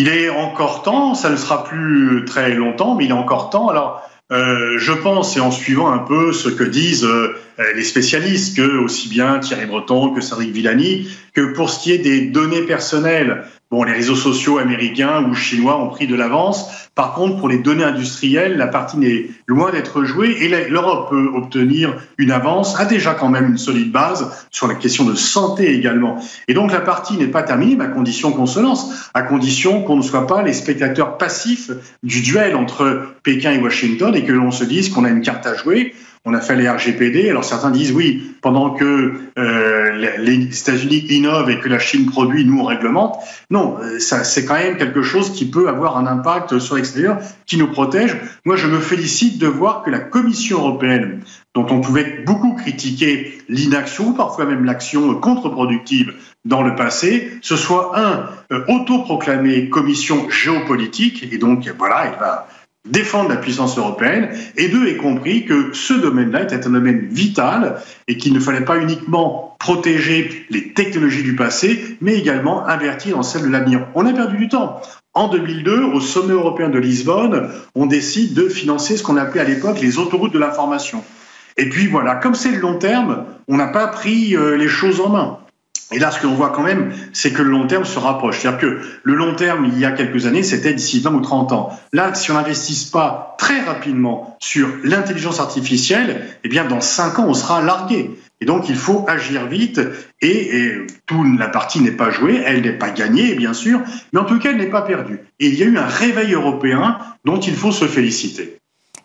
Il est encore temps, ça ne sera plus très longtemps, mais il est encore temps. Alors, euh, je pense, et en suivant un peu ce que disent euh, les spécialistes, que aussi bien Thierry Breton que Cédric Villani, que pour ce qui est des données personnelles, Bon, les réseaux sociaux américains ou chinois ont pris de l'avance. Par contre, pour les données industrielles, la partie n'est loin d'être jouée et l'Europe peut obtenir une avance, a déjà quand même une solide base sur la question de santé également. Et donc la partie n'est pas terminée, à condition qu'on se lance, à condition qu'on ne soit pas les spectateurs passifs du duel entre Pékin et Washington et que l'on se dise qu'on a une carte à jouer on a fait les RGPD. Alors certains disent oui, pendant que euh, les États-Unis innovent et que la Chine produit, nous on réglemente. Non, euh, c'est quand même quelque chose qui peut avoir un impact sur l'extérieur, qui nous protège. Moi, je me félicite de voir que la Commission européenne, dont on pouvait beaucoup critiquer l'inaction, parfois même l'action contre-productive dans le passé, ce soit un euh, autoproclamé commission géopolitique, et donc voilà, elle va défendre la puissance européenne, et deux, ait compris que ce domaine-là était un domaine vital et qu'il ne fallait pas uniquement protéger les technologies du passé, mais également invertir dans celles de l'avenir. On a perdu du temps. En 2002, au sommet européen de Lisbonne, on décide de financer ce qu'on appelait à l'époque les autoroutes de l'information. Et puis voilà, comme c'est le long terme, on n'a pas pris euh, les choses en main. Et là, ce que l'on voit quand même, c'est que le long terme se rapproche. C'est-à-dire que le long terme, il y a quelques années, c'était d'ici 20 ou 30 ans. Là, si on n'investisse pas très rapidement sur l'intelligence artificielle, eh bien, dans 5 ans, on sera largué. Et donc, il faut agir vite. Et, et toute la partie n'est pas jouée, elle n'est pas gagnée, bien sûr, mais en tout cas, elle n'est pas perdue. Et il y a eu un réveil européen dont il faut se féliciter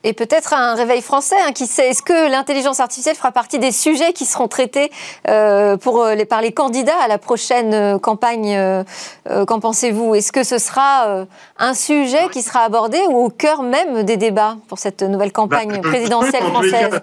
et peut-être un réveil français. Hein, qui sait Est-ce que l'intelligence artificielle fera partie des sujets qui seront traités euh, pour euh, les, par les candidats à la prochaine euh, campagne Qu'en pensez-vous? Est-ce que ce sera un sujet qui sera abordé ou au cœur même des débats pour cette nouvelle campagne bah, présidentielle française?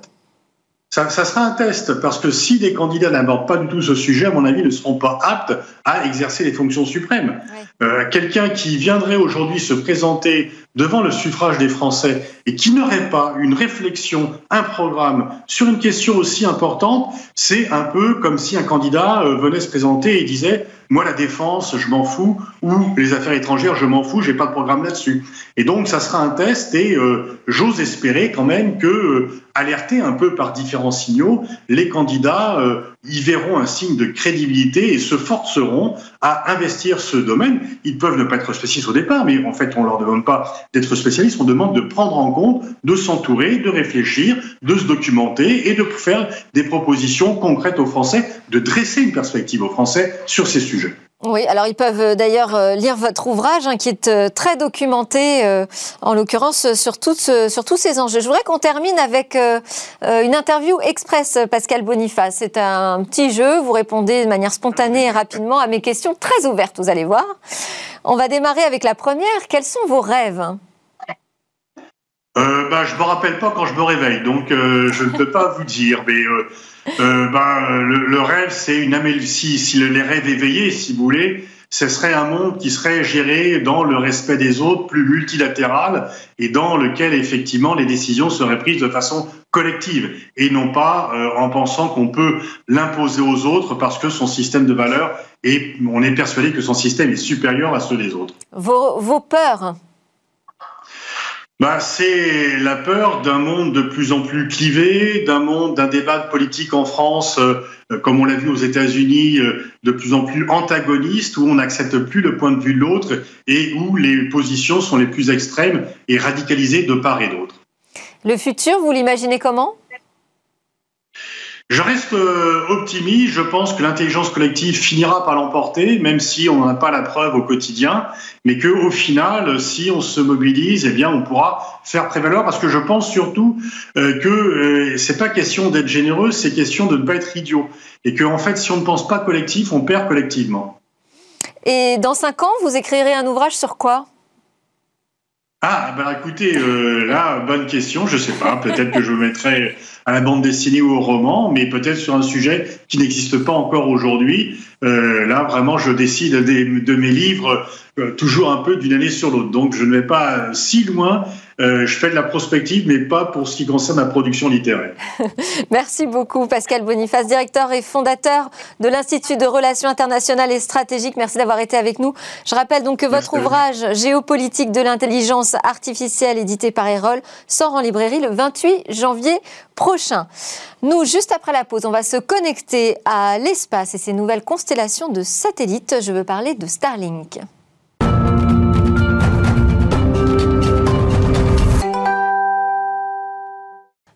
Ça, ça, sera un test, parce que si les candidats n'abordent pas du tout ce sujet, à mon avis, ne seront pas aptes à exercer les fonctions suprêmes. Euh, Quelqu'un qui viendrait aujourd'hui se présenter devant le suffrage des Français et qui n'aurait pas une réflexion, un programme sur une question aussi importante, c'est un peu comme si un candidat euh, venait se présenter et disait moi, la défense, je m'en fous, ou les affaires étrangères, je m'en fous, j'ai pas de programme là-dessus. Et donc, ça sera un test, et euh, j'ose espérer quand même que, euh, alertés un peu par différents signaux, les candidats y verront un signe de crédibilité et se forceront à investir ce domaine. Ils peuvent ne pas être spécialistes au départ, mais en fait, on leur demande pas d'être spécialistes, on demande de prendre en compte, de s'entourer, de réfléchir, de se documenter et de faire des propositions concrètes aux Français, de dresser une perspective aux Français sur ces sujets. Oui, alors ils peuvent euh, d'ailleurs euh, lire votre ouvrage hein, qui est euh, très documenté, en l'occurrence sur, sur tous ces enjeux. Je voudrais qu'on termine avec une interview express, Pascal Boniface. C'est un petit jeu, vous répondez de manière spontanée et rapidement à mes questions très ouvertes, vous allez voir. On va démarrer avec la première. Quels sont vos rêves? Bah, Je me rappelle pas quand je me réveille, donc je ne peux pas vous dire, mais euh, ben, le, rêve, c'est une si, si les rêves éveillés, si vous voulez, ce serait un monde qui serait géré dans le respect des autres, plus multilatéral, et dans lequel effectivement les décisions seraient prises de façon collective, et non pas euh, en pensant qu'on peut l'imposer aux autres parce que son système de valeurs, et on est persuadé que son système est supérieur à ceux des autres. Vos, vos peurs bah, c'est la peur d'un monde de plus en plus clivé, d'un monde, d'un débat politique en France, euh, comme on l'a vu aux États-Unis, euh, de plus en plus antagoniste, où on n'accepte plus le point de vue de l'autre et où les positions sont les plus extrêmes et radicalisées de part et d'autre. Le futur, vous l'imaginez comment? Je reste euh, optimiste. Je pense que l'intelligence collective finira par l'emporter, même si on n'a pas la preuve au quotidien, mais que au final, si on se mobilise, eh on pourra faire prévaloir. Parce que je pense surtout euh, que euh, c'est pas question d'être généreux, c'est question de ne pas être idiot, et que en fait, si on ne pense pas collectif, on perd collectivement. Et dans cinq ans, vous écrirez un ouvrage sur quoi? Ah, ben écoutez, euh, là, bonne question. Je sais pas. Peut-être que je me mettrai à la bande dessinée ou au roman, mais peut-être sur un sujet qui n'existe pas encore aujourd'hui. Euh, là, vraiment, je décide de, mes livres euh, toujours un peu d'une année sur l'autre. Donc, je ne vais pas si loin. Je fais de la prospective, mais pas pour ce qui concerne la production littéraire. Merci beaucoup, Pascal Boniface, directeur et fondateur de l'Institut de Relations internationales et stratégiques. Merci d'avoir été avec nous. Je rappelle donc que votre ouvrage Géopolitique de l'intelligence artificielle, édité par Erol, sort en librairie le 28 janvier prochain. Nous, juste après la pause, on va se connecter à l'espace et ses nouvelles constellations de satellites. Je veux parler de Starlink.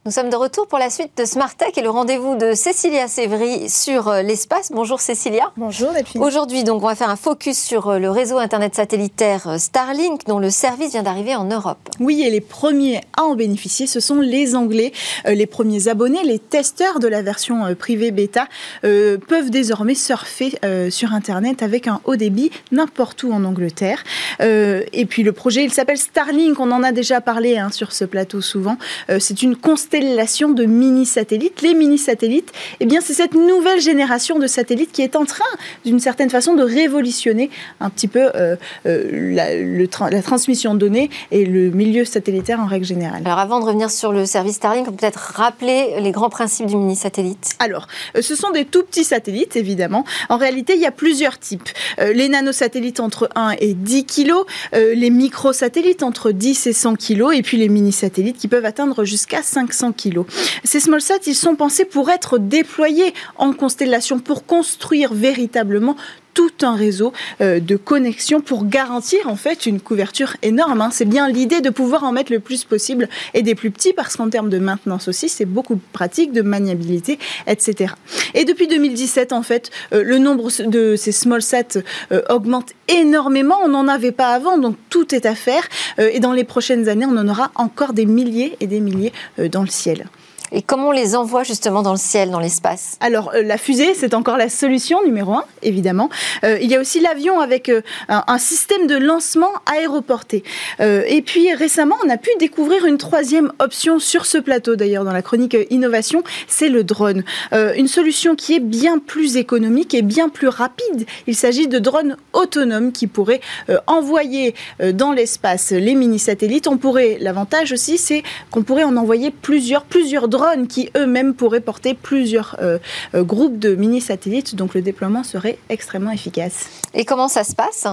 Nous sommes de retour pour la suite de Smart Tech et le rendez-vous de Cécilia Sévry sur euh, l'espace. Bonjour Cécilia. Bonjour. Aujourd'hui, donc, on va faire un focus sur euh, le réseau Internet satellitaire euh, Starlink dont le service vient d'arriver en Europe. Oui, et les premiers à en bénéficier, ce sont les Anglais. Les premiers abonnés, les testeurs de la version privée bêta, peuvent désormais surfer sur Internet avec un haut débit n'importe où en Angleterre. Et puis le projet, il s'appelle Starlink. On en a déjà parlé hein, sur ce plateau souvent. C'est une constellation constellation de mini-satellites. Les mini-satellites, eh bien, c'est cette nouvelle génération de satellites qui est en train, d'une certaine façon, de révolutionner un petit peu euh, euh, la, le la, transmission de données et le milieu satellitaire en règle générale. Alors, avant de revenir sur le service Starlink, on peut peut-être rappeler les grands principes du mini-satellite. Alors, euh, ce sont des tout petits satellites, évidemment. En réalité, il y a plusieurs types. les nanosatellites entre 1 et 10 kg, les microsatellites entre 10 et 100 kg, et puis les mini-satellites qui peuvent atteindre jusqu'à 500 kilos. Ces smallsats, ils sont pensés pour être déployés en constellation, pour construire véritablement tout un réseau euh, de connexion pour garantir en fait une couverture énorme. Hein. C'est bien l'idée de pouvoir en mettre le plus possible et des plus petits parce qu'en termes de maintenance aussi, c'est beaucoup pratique, de maniabilité, etc. Et depuis 2017, en fait, euh, le nombre de ces small sats euh, augmente énormément. On n'en avait pas avant, donc tout est à faire. et dans les prochaines années, on en aura encore des milliers et des milliers dans le ciel. Et comment on les envoie justement dans le ciel, dans l'espace? Alors euh, la fusée, c'est encore la solution numéro un, évidemment. Euh, il y a aussi l'avion avec euh, un, système de lancement aéroporté. et puis récemment, on a pu découvrir une troisième option sur ce plateau, d'ailleurs dans la chronique innovation, c'est le drone. une solution qui est bien plus économique et bien plus rapide. Il s'agit de drones autonomes qui pourraient envoyer dans l'espace les mini-satellites. On pourrait, l'avantage aussi, c'est qu'on pourrait en envoyer plusieurs, plusieurs drones qui eux-mêmes pourraient porter plusieurs euh, euh, groupes de mini-satellites, donc le déploiement serait extrêmement efficace. Et comment ça se passe?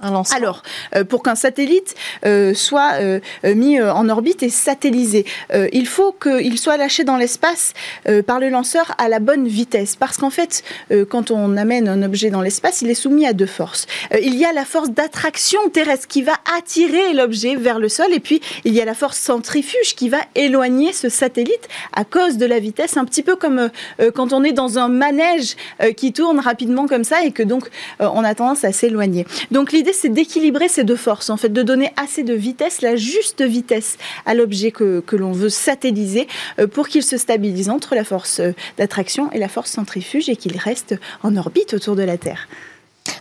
Alors, euh, pour qu'un satellite euh, soit euh, mis en orbite et satellisé, il faut qu'il soit lâché dans l'espace par le lanceur à la bonne vitesse. Parce qu'en fait, quand on amène un objet dans l'espace, il est soumis à deux forces. il y a la force d'attraction terrestre qui va attirer l'objet vers le sol, et puis il y a la force centrifuge qui va éloigner ce satellite à cause de la vitesse, un petit peu comme quand on est dans un manège qui tourne rapidement comme ça et que donc on a tendance à s'éloigner. Donc l'idée c'est d'équilibrer ces deux forces, en fait, de donner assez de vitesse, la juste vitesse à l'objet que, que l'on veut satelliser euh, pour qu'il se stabilise entre la force euh, d'attraction et la force centrifuge et qu'il reste en orbite autour de la Terre.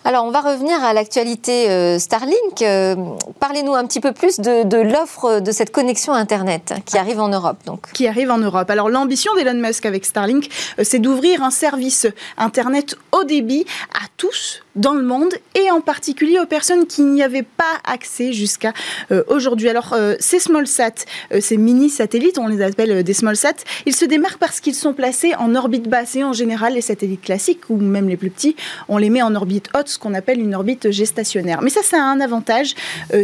Alors, on va revenir à l'actualité euh, Starlink. Euh, parlez-nous un petit peu plus de, l'offre de cette connexion Internet qui arrive en Europe. Donc. Qui arrive en Europe. Alors, l'ambition d'Elon Musk avec Starlink, euh, c'est d'ouvrir un service Internet haut débit à tous dans le monde et en particulier aux personnes qui n'y avaient pas accès jusqu'à aujourd'hui. Alors, ces small sat, ces mini satellites, on les appelle des small sat, ils se démarquent parce qu'ils sont placés en orbite basse et en général, les satellites classiques ou même les plus petits, on les met en orbite haute ce qu'on appelle une orbite géstationnaire. Mais ça, ça a un avantage,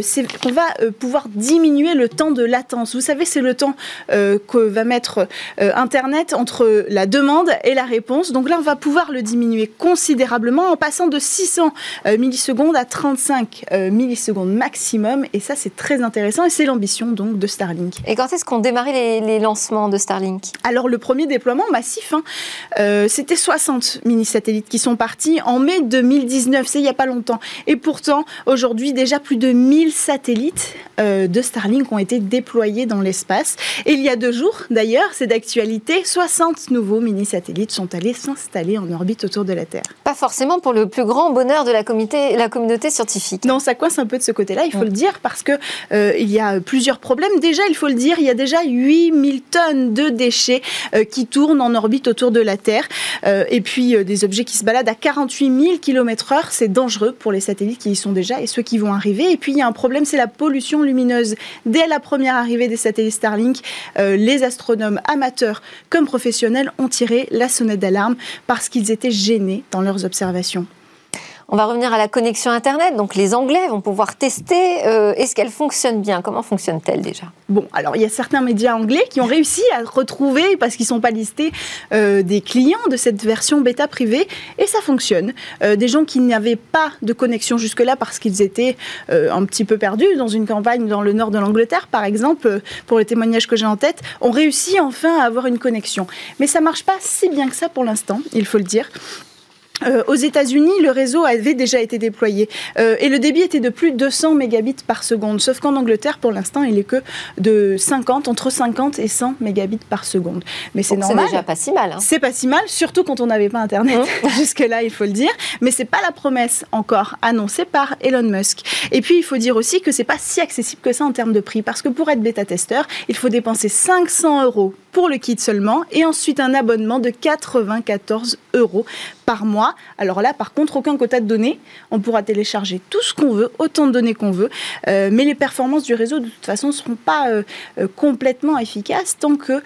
c'est qu'on va pouvoir diminuer le temps de latence. Vous savez, c'est le temps que va mettre Internet entre la demande et la réponse. Donc là, on va pouvoir le diminuer considérablement en passant de 600 millisecondes à 35 millisecondes maximum. Et ça, c'est très intéressant et c'est l'ambition donc de Starlink. Et quand est-ce qu'on démarrait les, les, lancements de Starlink? Alors le premier déploiement massif, hein, euh, c'était 60 mini-satellites qui sont partis en mai 2019, il n'y a pas longtemps. Et pourtant, aujourd'hui, déjà plus de 1000 satellites euh, de Starlink ont été déployés dans l'espace. Et il y a deux jours, d'ailleurs, c'est d'actualité, 60 nouveaux mini-satellites sont allés s'installer en orbite autour de la Terre. Pas forcément pour le plus grand bonheur de la communauté, la communauté scientifique. Non, ça coince un peu de ce côté-là, il faut le dire, parce que euh, il y a plusieurs problèmes. Déjà, il faut le dire, il y a déjà 8000 tonnes de déchets euh, qui tournent en orbite autour de la Terre. Euh, et puis, des objets qui se baladent à 48 000 km/h. C'est dangereux pour les satellites qui y sont déjà et ceux qui vont arriver. Et puis, il y a un problème, c'est la pollution lumineuse. Dès la première arrivée des satellites Starlink, les astronomes amateurs comme professionnels ont tiré la sonnette d'alarme parce qu'ils étaient gênés dans leurs observations. On va revenir à la connexion Internet. Donc les Anglais vont pouvoir tester. Euh, est-ce qu'elle fonctionne bien? Comment fonctionne-t-elle déjà? Bon, alors il y a certains médias anglais qui ont réussi à retrouver, parce qu'ils ne sont pas listés, euh, des clients de cette version bêta privée. Et ça fonctionne. Euh, des gens qui n'avaient pas de connexion jusque-là parce qu'ils étaient un petit peu perdus dans une campagne dans le nord de l'Angleterre, par exemple, pour les témoignages que j'ai en tête, ont réussi enfin à avoir une connexion. Mais ça marche pas si bien que ça pour l'instant, il faut le dire. Euh, aux États-Unis, le réseau avait déjà été déployé euh, et le débit était de plus de 200 mégabits par seconde. Sauf qu'en Angleterre, pour l'instant, il est que de 50, entre 50 et 100 mégabits par seconde. Mais c'est normal. C'est déjà pas si mal. Hein. C'est pas si mal, surtout quand on n'avait pas Internet mmh. jusque-là, il faut le dire. Mais c'est pas la promesse encore annoncée par Elon Musk. Et puis, il faut dire aussi que c'est pas si accessible que ça en termes de prix, parce que pour être bêta-testeur, il faut dépenser 500 euros pour le kit seulement et ensuite un abonnement de 94 euros par mois. Alors là, par contre, aucun quota de données. On pourra télécharger tout ce qu'on veut, autant de données qu'on veut. Euh, mais les performances du réseau, de toute façon, ne seront pas euh, euh, complètement efficaces tant que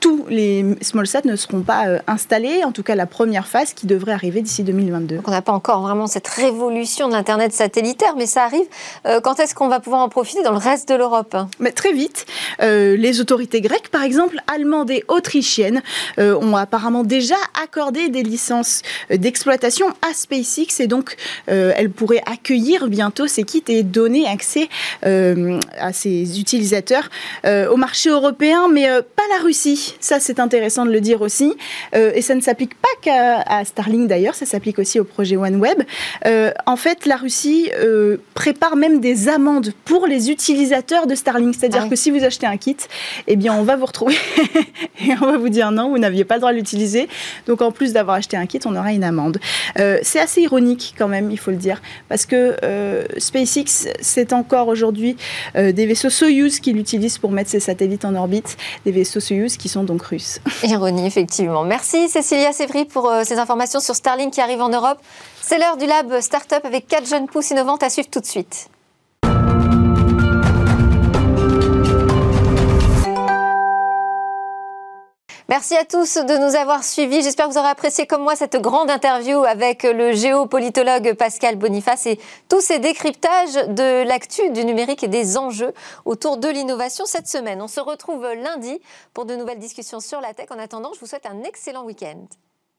tous les smallsats ne seront pas installés. En tout cas, la première phase qui devrait arriver d'ici 2022. Donc on n'a pas encore vraiment cette révolution de l'Internet satellitaire, mais ça arrive. quand est-ce qu'on va pouvoir en profiter dans le reste de l'Europe? Mais Très vite. les autorités grecques, par exemple, allemandes et autrichiennes, ont apparemment déjà accordé des licences d'exploitation à SpaceX et donc euh, elle pourrait accueillir bientôt ces kits et donner accès euh, à ses utilisateurs euh, au marché européen, mais pas la Russie. Ça, c'est intéressant de le dire aussi. et ça ne s'applique pas qu'à Starlink d'ailleurs, ça s'applique aussi au projet OneWeb. en fait, la Russie prépare même des amendes pour les utilisateurs de Starlink. C'est-à-dire ah que si vous achetez un kit, eh bien, on va vous retrouver et on va vous dire non, vous n'aviez pas le droit de l'utiliser. Donc, en plus d'avoir acheté un kit, on aura une amende. Euh, c'est assez ironique quand même, il faut le dire, parce que euh, SpaceX, c'est encore aujourd'hui euh, des vaisseaux Soyuz qui l'utilisent pour mettre ses satellites en orbite, des vaisseaux Soyuz qui sont donc russes. Ironie, effectivement. Merci Cécilia Sévry pour ces informations sur Starlink qui arrive en Europe. C'est l'heure du Lab Startup avec quatre jeunes pousses innovantes à suivre tout de suite. Merci à tous de nous avoir suivis. J'espère que vous aurez apprécié comme moi cette grande interview avec le géopolitologue Pascal Boniface et tous ces décryptages de l'actu du numérique et des enjeux autour de l'innovation cette semaine. On se retrouve lundi pour de nouvelles discussions sur la tech. En attendant, je vous souhaite un excellent week-end.